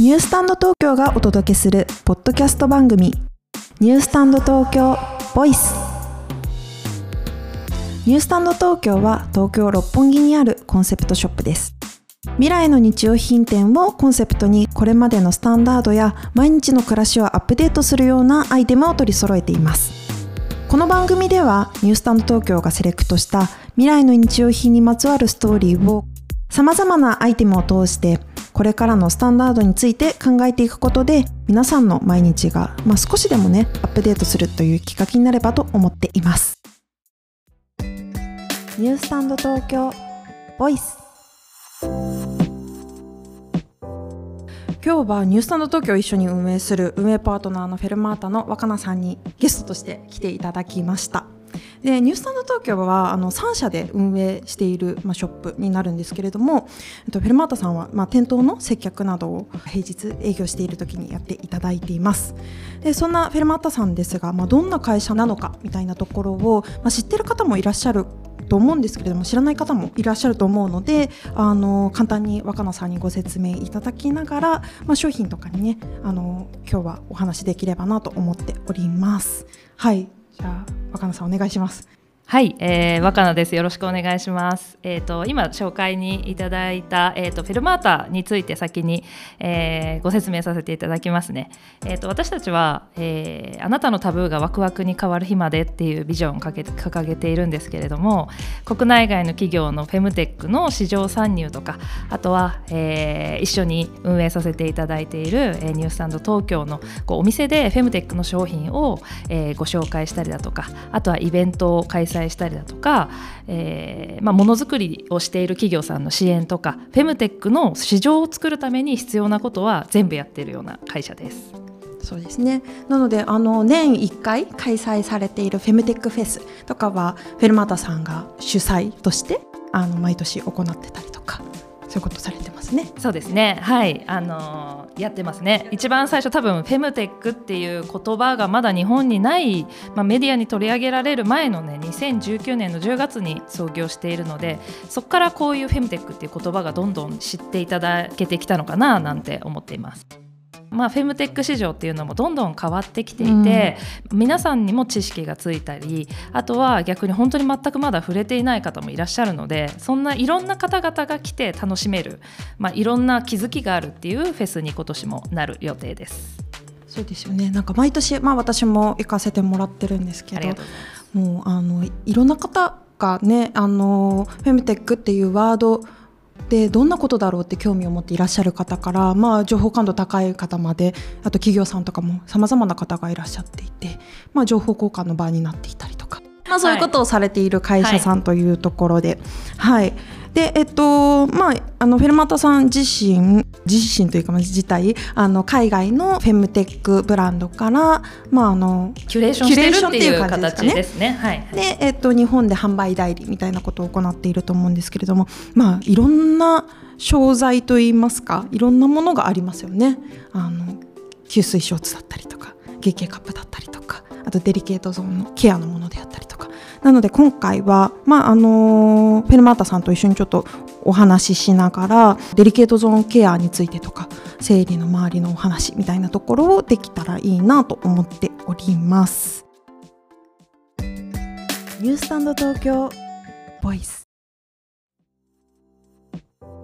ニュースタンド東京がお届けするポッドキャスト番組ニュースタンド東京ボイス。ニュースタンド東京は東京六本木にあるコンセプトショップです。未来の日用品店をコンセプトにこれまでのスタンダードや毎日の暮らしをアップデートするようなアイテムを取り揃えています。この番組ではニュースタンド東京がセレクトした未来の日用品にまつわるストーリーをさまざまなアイテムを通してこれからのスタンダードについて考えていくことで皆さんの毎日が、まあ、少しでもねアップデートするというきっかけになればと思っています。ニュースタンド東京ボイス。今日はニュースタンド東京を一緒に運営する運営パートナーのフェルマータの若菜さんにゲストとして来ていただきました。でニュースタンド東京はあの3社で運営している、まあ、ショップになるんですけれども、えっと、フェルマータさんは、まあ、店頭の接客などを平日営業している時にやっていただいていますでそんなフェルマータさんですが、まあ、どんな会社なのかみたいなところを、まあ、知ってる方もいらっしゃると思うんですけれども知らない方もいらっしゃると思うのであの簡単に若菜さんにご説明いただきながら、まあ、商品とかにねあの今日はお話しできればなと思っております。はいじゃあ若菜さんお願いします。はい、えー、若菜です。よろしくお願いします。えっ、ー、と今紹介にいただいたえっ、ー、とフェルマータについて先に、えー、ご説明させていただきますね。えっ、と私たちは、えー、あなたのタブーがワクワクに変わる日までっていうビジョンをかけ掲げているんですけれども、国内外の企業のフェムテックの市場参入とか、あとは、えー、一緒に運営させていただいている、えー、ニュースタンド東京のこうお店でフェムテックの商品を、えー、ご紹介したりだとか、あとはイベントを開催催したりだとか、えーまあ、ものづくりをしている企業さんの支援とかフェムテックの市場を作るために必要なことは全部やっているような会社です。そうですねなのであの年1回開催されているフェムテックフェスとかはフェルマータさんが主催としてあの毎年行ってたりそういうことされてますね。そうですね。はい、あのー、やってますね。一番最初多分フェムテックっていう言葉がまだ日本にない、まあ、メディアに取り上げられる前のね、2019年の10月に創業しているので、そこからこういうフェムテックっていう言葉がどんどん知っていただけてきたのかななんて思っています。まあ、フェムテック市場っていうのもどんどん変わってきていて、うん、皆さんにも知識がついたりあとは逆に本当に全くまだ触れていない方もいらっしゃるのでそんないろんな方々が来て楽しめる、まあ、いろんな気づきがあるっていうフェスに今年もなる予定です。そうですよね。なんか毎年、まあ、私も行かせてもらってるんですけどもうあのいろんな方がねあのフェムテックっていうワードでどんなことだろうって興味を持っていらっしゃる方から、まあ、情報感度高い方まであと企業さんとかもさまざまな方がいらっしゃっていて、まあ、情報交換の場になっていたりとか、まあ、そういうことをされている会社さんというところで。はい、はいでえっとまああのフェルマタさん自身自身というか自体あの海外のフェムテックブランドからまああのキュレーションしてるっていう形ですね。はい、でえっと日本で販売代理みたいなことを行っていると思うんですけれども、まあいろんな商材といいますかいろんなものがありますよね。あの吸水ショーツだったりとか月経カップだったりとかあとデリケートゾーンのケアのものであったりとかなので今回は、まああのフェルマータさんと一緒にちょっとお話ししながらデリケートゾーンケアについてとか生理の周りのお話みたいなところをできたらいいなと思っております。ニュースタンド東京ボイス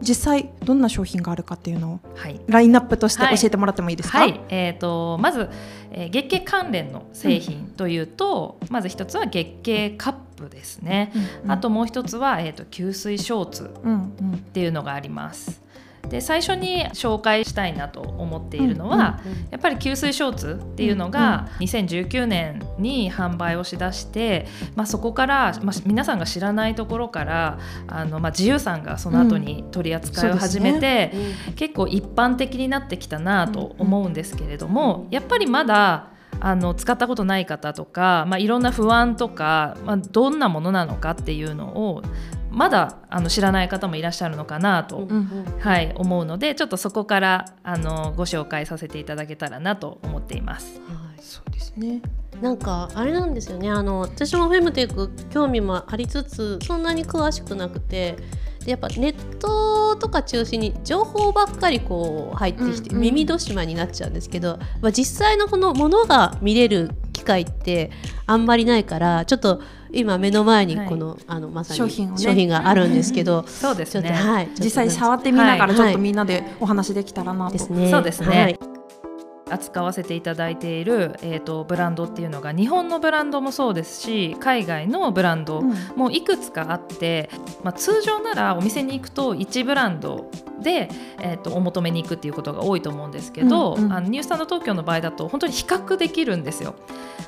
実際どんな商品があるかっていうのを、はい、ラインナップとして教えてもらってもいいですか、はい。はい、えーと、まず、えー、月経関連の製品というと、うん、まず一つは月経カップですね、うんうん、あともう一つは、えーと、吸水ショーツっていうのがあります。で最初に紹介したいなと思っているのは、うんうんうん、やっぱり吸水ショーツっていうのが2019年に販売をしだして、まあ、そこから、まあ、皆さんが知らないところからあの、まあ、自由さんがその後に取り扱いを始めて、うん。ね。うん、結構一般的になってきたなと思うんですけれども、やっぱりまだあの使ったことない方とか、まあ、いろんな不安とか、まあ、どんなものなのかっていうのをまだあの知らない方もいらっしゃるのかなと、うんうん、はい、思うのでちょっとそこからあのご紹介させていただけたらなと思っています。はい、そうですね。なんかあれなんですよね。あの私もフェムテック興味もありつつそんなに詳しくなくてやっぱネットとか中心に情報ばっかりこう入ってきて、耳戸島になっちゃうんですけど、まあ、実際のこのものが見れる機会ってあんまりないからちょっと今目の前にこのはい、あのまさに商品,、商品があるんですけど、そうですね、はい、実際触ってみながらちょっとみんなでお話できたらなと、ですね。そうですね、はい扱わせていただいている、えーと、ブランドっていうのが日本のブランドもそうですし海外のブランドもいくつかあって、うん、まあ、通常ならお店に行くと1ブランドで、えーと、お求めに行くっていうことが多いと思うんですけど、うんうん、あのニュースタンド東京の場合だと本当に比較できるんですよ。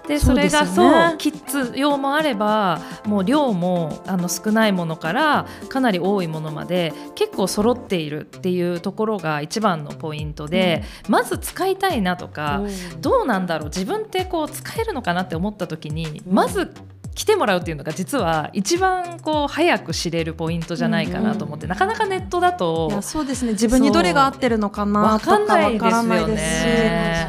でそれがそう、ね、キッズ用もあればもう量もあの少ないものからかなり多いものまで結構揃っているっていうところが一番のポイントで、うん、まず使いたいなとか、うん、どうなんだろう。自分ってこう使えるのかなって思った時に、まず来てもらうっていうのが実は一番こう早く知れるポイントじゃないかなと思って、うん、なかなかネットだとそうですね。自分にどれが合ってるのかなとか分からないで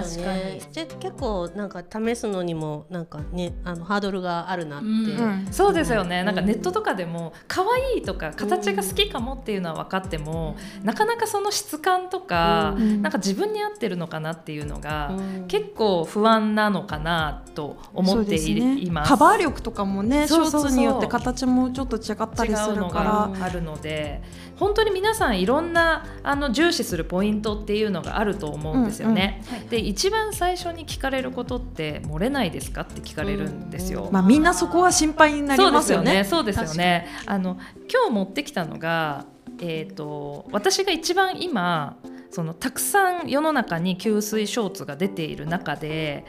すし、ね、結構なんか試すのにもなんかねあのハードルがあるなって、うん、そうですよね、なんかネットとかでも可愛いとか形が好きかもっていうのは分かっても、なかなかその質感とか、なんか自分に合ってるのかなっていうのが、結構不安なのかなと思ってい,、ね、ます。カバー力ととかもねショーツによって形もちょっと違ったりするからあるので本当に皆さんいろんなあの重視するポイントっていうのがあると思うんですよね。うんうん、で一番最初に聞かれることって漏れないですかって聞かれるんですよ。うん、まあみんなそこは心配になりますよね。そうですよね。よねあの今日持ってきたのがえっ、ー、と私が一番今そのたくさん世の中に吸水ショーツが出ている中で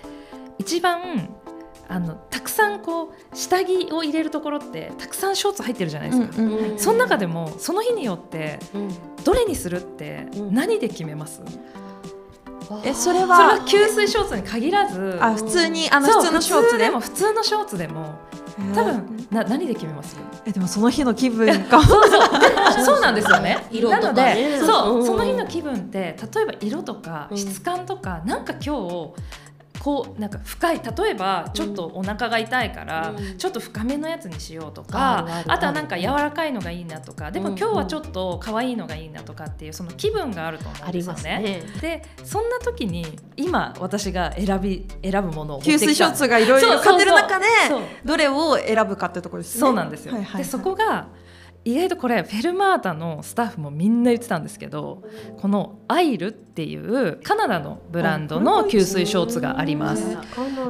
一番あのたくさんこう下着を入れるところってたくさんショーツ入ってるじゃないですか、うんうんうん、その中でもその日によってどれにするって何で決めます、うん、えそれは吸水ショーツに限らず。あ普通にあの普通のショーツで？も普通のショーツでも多分な何で決めます？えでもその日の気分か そうそう。そうなんですよね。色とか、ね、そう、うん、その日の気分って例えば色とか質感とか、うん、なんか今日こうなんか深い例えばちょっとお腹が痛いから、ちょっと深めのやつにしようとか、あとはなんか柔らかいのがいいなとかでも今日はちょっと可愛いのがいいなとかっていうその気分があると思うんですよね。ね。でそんな時に今私が選び選ぶものを吸水ショーツがいろいろ買ってる中でどれを選ぶかってところですね。そうなんですよ、でそこが意外とこれフェルマータのスタッフもみんな言ってたんですけどこのアイルっていうカナダのブランドの吸水ショーツがあります。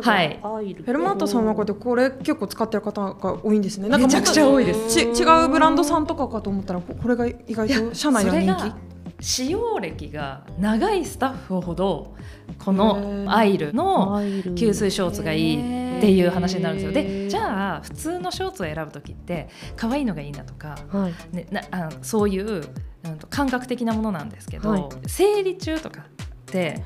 はい。フェルマータさんの中でこれ結構使ってる方が多いんですね。めちゃくちゃ多いです。ち違うブランドさんとかかと思ったらこれが意外と社内の人気。使用歴が長いスタッフほどこのアイルの吸水ショーツがいいっていう話になるんですよ。でじゃあ普通のショーツを選ぶ時って可愛いのがいいなとか、はい、ね、なあそういう感覚的なものなんですけど、はい、生理中とかって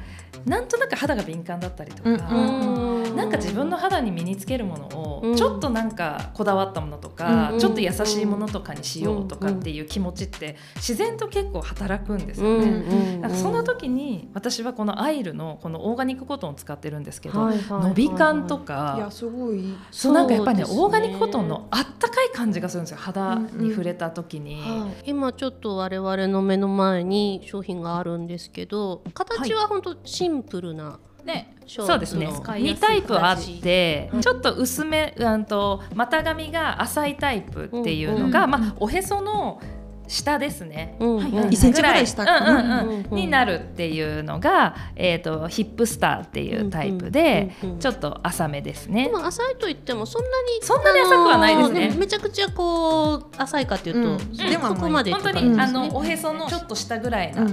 なんとなく肌が敏感だったりとか、うん、なんか自分の肌に身につけるものをちょっとなんかこだわったものとか、うん、ちょっと優しいものとかにしようとかっていう気持ちって自然と結構働くんですよね。だからその時に私はこのアイルのこのオーガニックコトンを使ってるんですけど、はいはいはいはい、伸び感とかいやすごい。そうなんかやっぱりね、ね、オーガニックコトンのあったかい感じがするんですよ肌に触れた時に、うんうんはい、今ちょっと我々の目の前に商品があるんですけど形は本当シンンプルなね、そうですね。2タイプあって、ちょっと薄めうんと股上が浅いタイプっていうのが、うんうん、まあ、おへその下ですね、うんはい1センチぐらい下、うんうんうん、になるっていうのが、えーと、ヒップスターっていうタイプで、うんうん、ちょっと浅めですね。でも浅いと言ってもそんなにそんなに浅くはないですね。めちゃくちゃこう浅いかというと、うん、でもここまで本当に、あのおへそのちょっと下ぐらいな。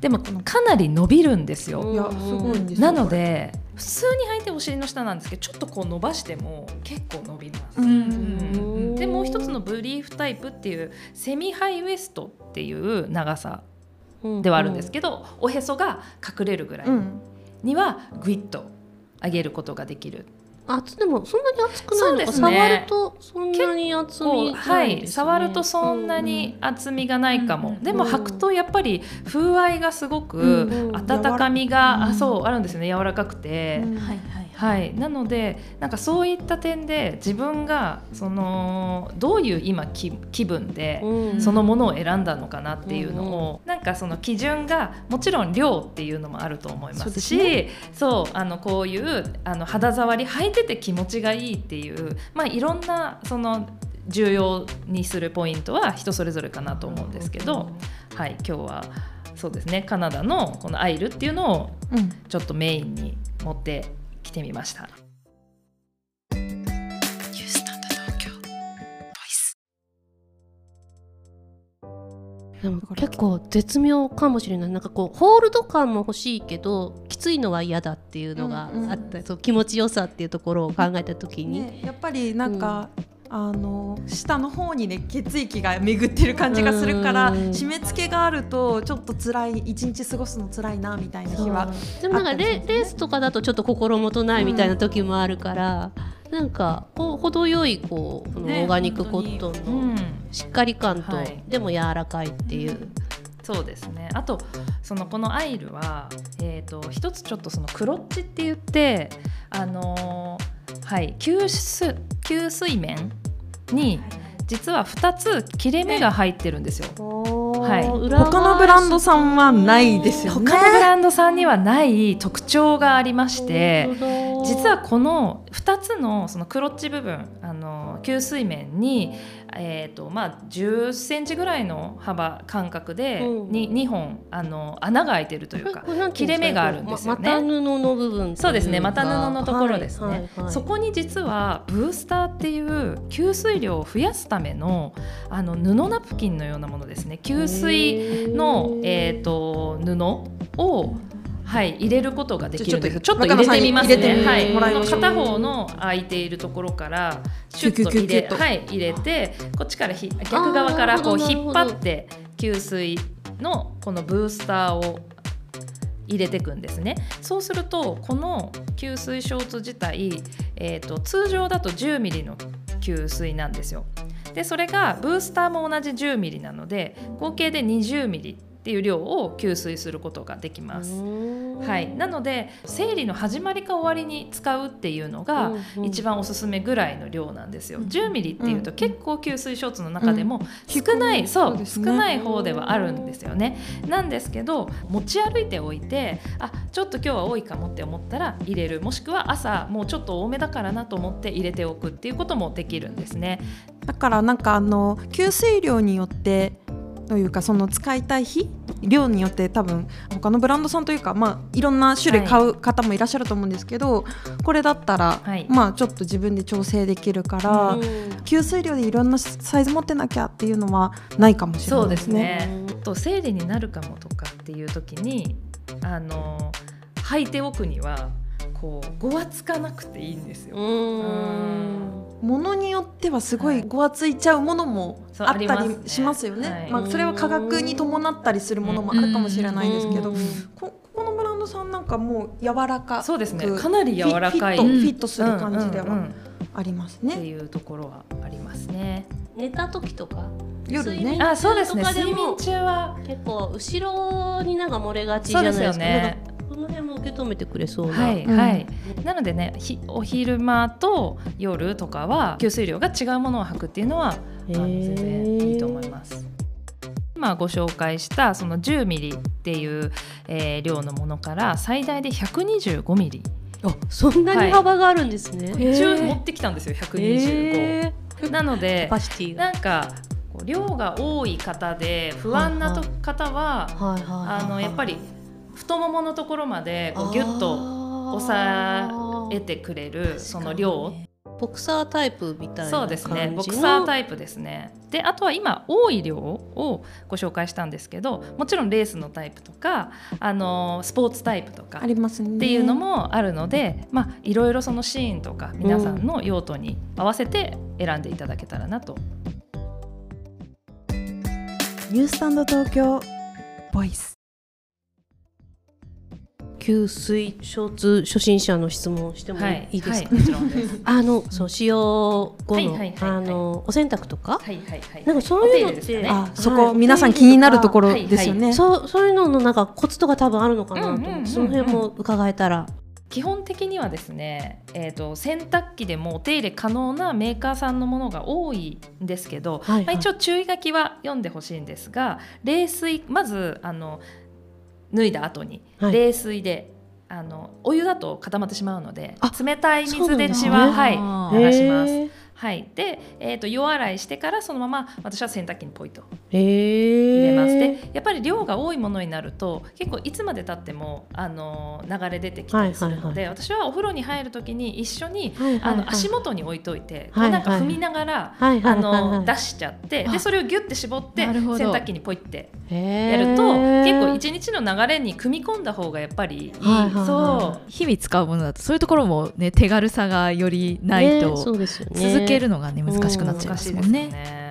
でもかなり伸びるんですよ。いやすごいんですなので普通に履いてお尻の下なんですけどちょっとこう伸ばしても結構伸びます。でもう一つのブリーフタイプっていうセミハイウエストっていう長さではあるんですけど、おへそが隠れるぐらいにはグイッと上げることができる厚でもそんなに厚くないのか、ね、触るとそんなに厚み、ね、はい触るとそんなに厚みがないかも、うん、でも履くとやっぱり風合いがすごく温かみが、うん、あそうあるんですよね。柔らかくて、はいはいはい、なのでなんかそういった点で自分がそのどういう今気分でそのものを選んだのかなっていうのを、うん、なんかその基準がもちろん量っていうのもあると思いますし、ね、そうあのこういうあの肌触り履いてて気持ちがいいっていう、まあ、いろんなその重要にするポイントは人それぞれかなと思うんですけど、はい、今日はそうですね。カナダのこのアイルっていうのをちょっとメインに持ってきてみました。でも結構絶妙かもしれない。なんかこうホールド感も欲しいけどきついのは嫌だっていうのがあった、うんうん、そう気持ちよさっていうところを考えた時に、ね、やっぱりなんか、うんあの下の方にね血液が巡ってる感じがするから締め付けがあるとちょっと辛い一日過ごすの辛いなみたいな日はでもなんかレレースとかだとちょっと心もとないみたいな時もあるから、うん、なんかこう程よいこうこのオーガニックコットンのしっかり感と、でも柔らかいっていう。そうですね。あとそのこのアイルは、えーと、と一つちょっとそのクロッチって言ってあのー、はい。吸水吸水面に実は2つ切れ目が入ってるんですよ。はい、他のブランドさんはないですよね。他のブランドさんにはない特徴がありまして、実はこの2つのそのクロッチ部分、あの吸水面にえーとまあ、10センチぐらいの幅間隔で 2,、2本あの穴が開いてるというか 切れ目があるんですよね。股布の部分そうですね股布のところですね、はいはいはい、そこに実はブースターっていう吸水量を増やすためのあの布ナプキンのようなものですね。吸水の、えーと布をはい、入れることができるんですちょっと入れてみますね。はい、片方の空いているところからシュッと。入れはい、入れてこっちからひ逆側からこう引っ張って給水のこのブースターを入れていくんですね。そうするとこの吸水ショーツ自体、えーと、通常だと 10mm の吸水なんですよ。でそれがブースターも同じ 10mm なので合計で 20mm っていう量を吸水することができます。はい、なので生理の始まりか終わりに使うっていうのが一番おすすめぐらいの量なんですよ。10ミリっていうと結構吸水ショーツの中でも少ない、そう、少ない方ではあるんですよね。なんですけど持ち歩いておいてあちょっと今日は多いかもって思ったら入れる。もしくは朝もうちょっと多めだからなと思って入れておくっていうこともできるんですね。だからなんかあの吸水量によってというかその使いたい日量によって多分他のブランドさんというか、まあ、いろんな種類買う方もいらっしゃると思うんですけど、はい、これだったら、はい、まあ、ちょっと自分で調整できるから、吸水量でいろんなサイズ持ってなきゃっていうのはないかもしれないですね。そうですね。と生理になるかもとかっていう時にあの履いておくにはこうごわつかなくていいんですよ。ものによってはすごいごわついちゃうものもあったりしますよね。はい、まあ、それは価格に伴ったりするものもあるかもしれないですけど、ここのブランドさんなんかもう柔らかそうですね。かなり柔らかい。フィットする感じではありますね。っていうところはありますね。寝た時とか夜ね。あそうですね。睡眠中は。結構後ろになんか漏れがちじゃないですか。の辺も受け止めてくれそうな。はい、はい、なのでね、お昼間と夜とかは吸水量が違うものを履くっていうのは、全然いいと思います。今ご紹介したその10ミリっていう、えー、量のものから最大で125ミリ。あ、そんなに幅があるんですね。はい、一応持ってきたんですよ、125。なので、なんか量が多い方で不安なと方は、あのやっぱり太もものところまでこうギュッと押さえてくれるその量ボクサータイプみたいなそうですね。ボクサータイプですね。であとは今多い量をご紹介したんですけどもちろんレースのタイプとかあのスポーツタイプとかっていうのもあるので、まあ、いろいろそのシーンとか皆さんの用途に合わせて選んでいただけたらなと。ニュースタンド東京ボイス吸水ショーツ初心者の質問してもい。いですか、はい はい、あのそう使用後の、あのお洗濯とか、はいはいはい、なんかそういうのって、ね、あそこ、皆さん気になるところですよね、そうそういうののなんかコツとか多分あるのかなと、うんうん、その辺も伺えたら。基本的にはですね、えーと、洗濯機でもお手入れ可能なメーカーさんのものが多いんですけど、はいはい、まあ、一応注意書きは読んでほしいんですが冷水まずあの脱いだ後に冷水で、はい、あのお湯だと固まってしまうので冷たい水で血は、はい、流します。はい、で、えーと、湯洗いしてからそのまま私は洗濯機にポイと入れます、でやっぱり量が多いものになると結構いつまでたってもあの流れ出てきたりするので、私はお風呂に入る時に一緒に、あの足元に置いといて、はいはい、なんか踏みながら、あの出しちゃってでそれをギュッて絞って洗濯機にポイってやると結構一日の流れに組み込んだ方がやっぱりいい、はいはい、そう。日々使うものだとそういうところもね手軽さがよりないと、続けるのがね難しくなっちゃいますもんね。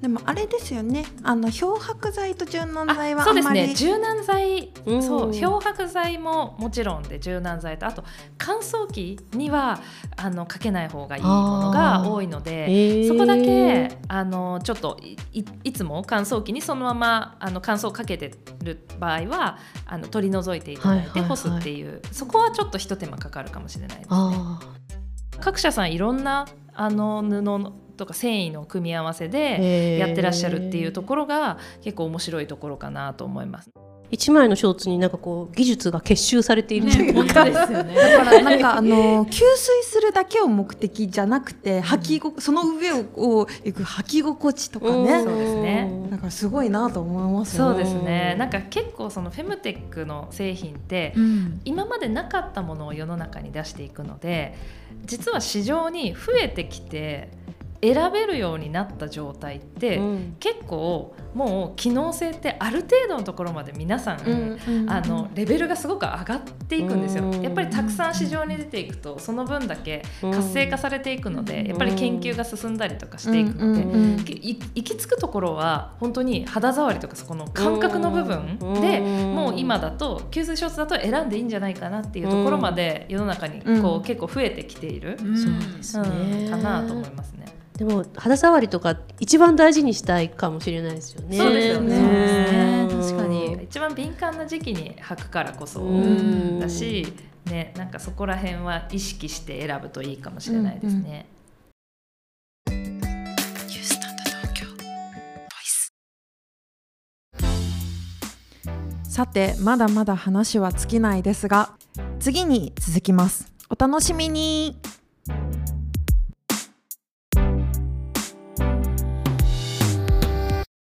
でもあれですよね。あの漂白剤と柔軟剤はそうですね。柔軟剤、そう漂白剤ももちろんで柔軟剤とあと乾燥機にはあのかけない方がいいものが多いのでそこだけあのちょっといいつも乾燥機にそのままあの乾燥かけてる場合はあの取り除いていただいて干すっていう、はい。はいはい、そこはちょっとひと手間かかるかもしれないですね。各社さんいろんなあの布とか繊維の組み合わせでやってらっしゃるっていうところが結構面白いところかなと思います。一枚のショーツになんかこう技術が結集されているというか、ね、ですよね。だからなんかあの吸水するだけを目的じゃなくて履きごその上をこう行く履き心地とかね。そうですね。だからすごいなと思いますそうですね。なんか結構そのフェムテックの製品って、うん、今までなかったものを世の中に出していくので、実は市場に増えてきて。選べるようになった状態って、うん、結構もう機能性ってある程度のところまで皆さん、うん、あのレベルがすごく上がっていくんですよ。やっぱりたくさん市場に出ていくとその分だけ活性化されていくのでやっぱり研究が進んだりとかしていくので行き着くところは本当に肌触りとかそこの感覚の部分でもう今だと吸水ショーツだと選んでいいんじゃないかなっていうところまで世の中にこう結構増えてきている、そうですね、かなと思いますね。でも肌触りとか一番大事にしたいかもしれないですよね。そうですよね。確かに。一番敏感な時期に履くからこそだし、ね、なんかそこら辺は意識して選ぶといいかもしれないですね。さてまだまだ話は尽きないですが次に続きます。お楽しみに